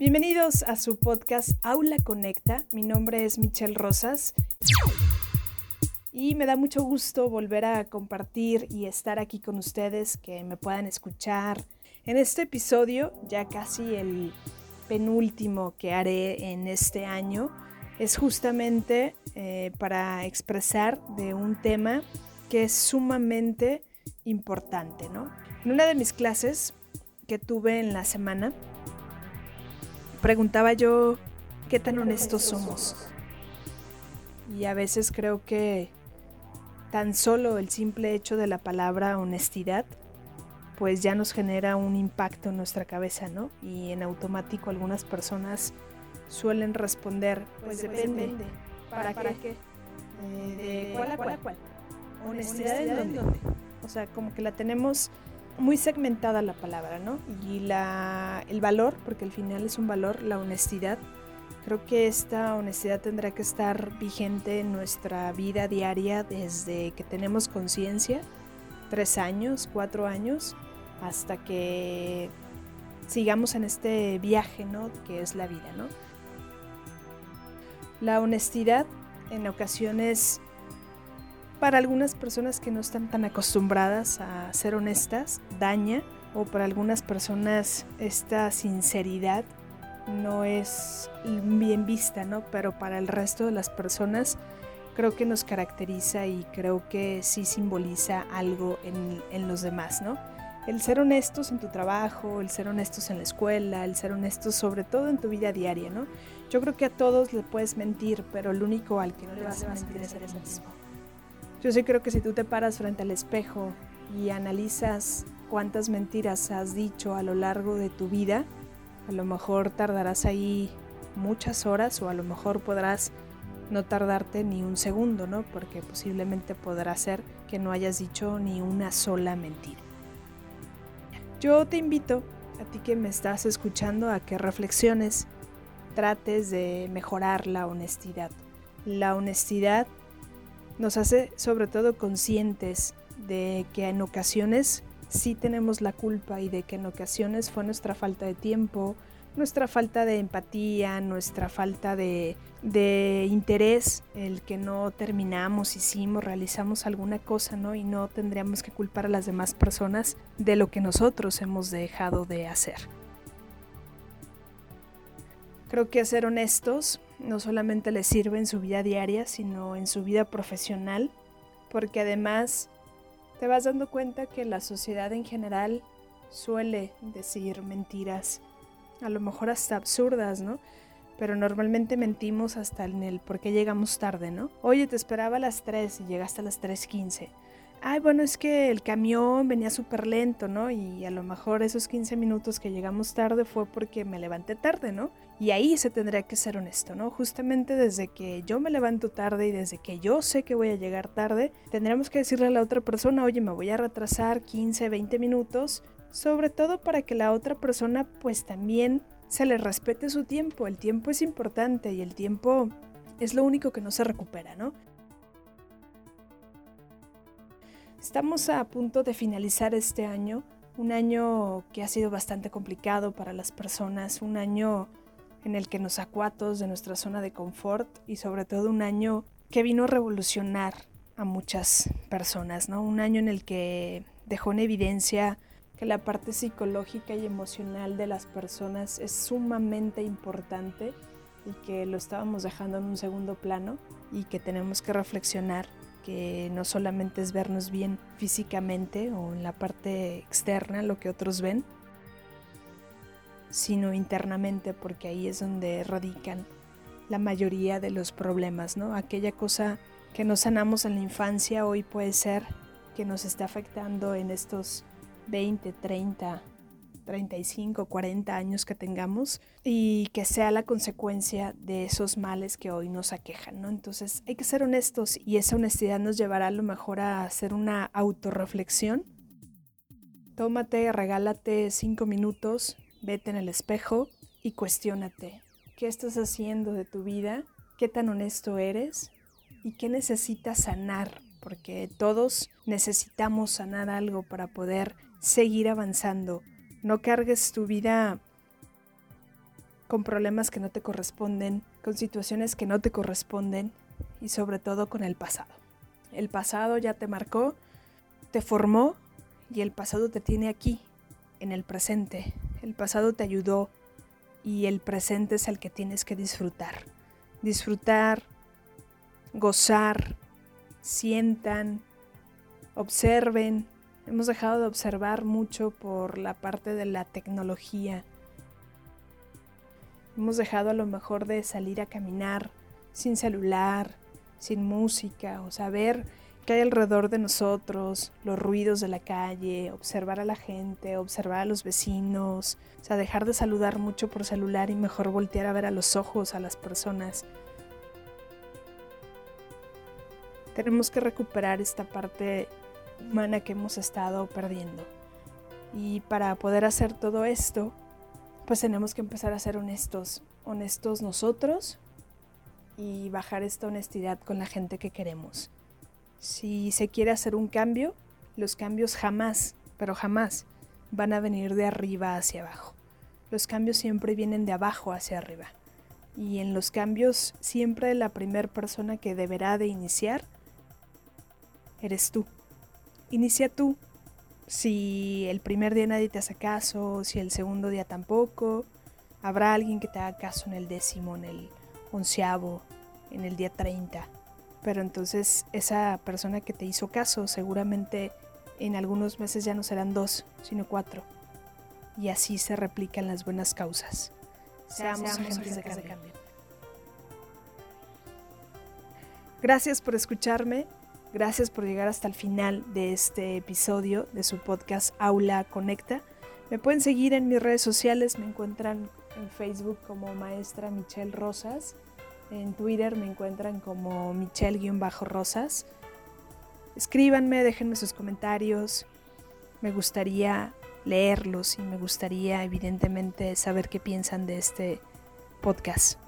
Bienvenidos a su podcast Aula Conecta. Mi nombre es Michelle Rosas y me da mucho gusto volver a compartir y estar aquí con ustedes, que me puedan escuchar. En este episodio, ya casi el penúltimo que haré en este año, es justamente eh, para expresar de un tema que es sumamente importante, ¿no? En una de mis clases que tuve en la semana, preguntaba yo qué tan honestos somos. Y a veces creo que tan solo el simple hecho de la palabra honestidad pues ya nos genera un impacto en nuestra cabeza, ¿no? Y en automático algunas personas suelen responder, pues, pues depende. ¿Para, qué? Eh, ¿De cuál a cuál? ¿Honestidad en dónde? O sea, como que la tenemos muy segmentada la palabra, ¿no? Y la, el valor, porque al final es un valor, la honestidad. Creo que esta honestidad tendrá que estar vigente en nuestra vida diaria desde que tenemos conciencia, tres años, cuatro años, hasta que sigamos en este viaje, ¿no? Que es la vida, ¿no? La honestidad en ocasiones para algunas personas que no están tan acostumbradas a ser honestas, daña, o para algunas personas esta sinceridad no es bien vista, ¿no? Pero para el resto de las personas creo que nos caracteriza y creo que sí simboliza algo en, en los demás, ¿no? El ser honestos en tu trabajo, el ser honestos en la escuela, el ser honestos sobre todo en tu vida diaria, ¿no? Yo creo que a todos le puedes mentir, pero el único al que no le vas a mentir es a mismo. Yo sí creo que si tú te paras frente al espejo y analizas cuántas mentiras has dicho a lo largo de tu vida, a lo mejor tardarás ahí muchas horas o a lo mejor podrás no tardarte ni un segundo, ¿no? Porque posiblemente podrá ser que no hayas dicho ni una sola mentira. Yo te invito, a ti que me estás escuchando, a que reflexiones, trates de mejorar la honestidad. La honestidad nos hace sobre todo conscientes de que en ocasiones sí tenemos la culpa y de que en ocasiones fue nuestra falta de tiempo, nuestra falta de empatía, nuestra falta de, interés, el que no terminamos, hicimos, realizamos alguna cosa, ¿no? Y no tendríamos que culpar a las demás personas de lo que nosotros hemos dejado de hacer. Creo que ser honestos no solamente les sirve en su vida diaria, sino en su vida profesional, porque además te vas dando cuenta que la sociedad en general suele decir mentiras, a lo mejor hasta absurdas, ¿no? Pero normalmente mentimos hasta en el por qué llegamos tarde, ¿no? Oye, te esperaba a las 3 y llegaste a las 3.15 ay, bueno, es que el camión venía súper lento, ¿no? Y a lo mejor esos 15 minutos que llegamos tarde fue porque me levanté tarde, ¿no? Y ahí se tendría que ser honesto, ¿no? Justamente desde que yo me levanto tarde y desde que yo sé que voy a llegar tarde, tendríamos que decirle a la otra persona, oye, me voy a retrasar 15, 20 minutos, sobre todo para que la otra persona pues también se le respete su tiempo. El tiempo es importante y el tiempo es lo único que no se recupera, ¿no? Estamos a punto de finalizar este año, un año que ha sido bastante complicado para las personas, un año en el que nos sacó de nuestra zona de confort y sobre todo un año que vino a revolucionar a muchas personas, ¿no? Un año en el que dejó en evidencia que la parte psicológica y emocional de las personas es sumamente importante y que lo estábamos dejando en un segundo plano y que tenemos que reflexionar que no solamente es vernos bien físicamente o en la parte externa, lo que otros ven, sino internamente, porque ahí es donde radican la mayoría de los problemas, ¿no? Aquella cosa que no sanamos en la infancia hoy puede ser que nos esté afectando en estos 20, 30, 35, 40 años que tengamos y que sea la consecuencia de esos males que hoy nos aquejan, ¿no? Entonces hay que ser honestos y esa honestidad nos llevará a lo mejor a hacer una autorreflexión. Tómate, regálate cinco minutos, vete en el espejo y cuestiónate. ¿Qué estás haciendo de tu vida? ¿Qué tan honesto eres? ¿Y qué necesitas sanar? Porque todos necesitamos sanar algo para poder seguir avanzando no cargues tu vida con problemas que no te corresponden, con situaciones que no te corresponden y sobre todo con el pasado. El pasado ya te marcó, te formó y el pasado te tiene aquí, en el presente. El pasado te ayudó y el presente es el que tienes que disfrutar. Disfrutar, gozar, sientan, observen. Hemos dejado de observar mucho por la parte de la tecnología. Hemos dejado a lo mejor de salir a caminar sin celular, sin música, o saber qué hay alrededor de nosotros, los ruidos de la calle, observar a la gente, observar a los vecinos, o sea, dejar de saludar mucho por celular y mejor voltear a ver a los ojos a las personas. Tenemos que recuperar esta parte humana que hemos estado perdiendo. Y para poder hacer todo esto, pues tenemos que empezar a ser honestos, honestos nosotros y bajar esta honestidad con la gente que queremos. Si se quiere hacer un cambio, los cambios jamás, pero jamás, van a venir de arriba hacia abajo. Los cambios siempre vienen de abajo hacia arriba. Y en los cambios siempre la primera persona que deberá de iniciar eres tú. Inicia tú. Si el primer día nadie te hace caso, si el segundo día tampoco, habrá alguien que te haga caso en el décimo, en el onceavo, en el día 30. Pero entonces esa persona que te hizo caso seguramente en algunos meses ya no serán dos, sino cuatro. Y así se replican las buenas causas. Seamos, agentes de cambio. Gracias por escucharme. Gracias por llegar hasta el final de este episodio de su podcast Aula Conecta. Me pueden seguir en mis redes sociales, me encuentran en Facebook como Maestra Michelle Rosas en Twitter me encuentran como Michelle-Rosas. Escríbanme, déjenme sus comentarios. Me gustaría leerlos y me gustaría evidentemente saber qué piensan de este podcast.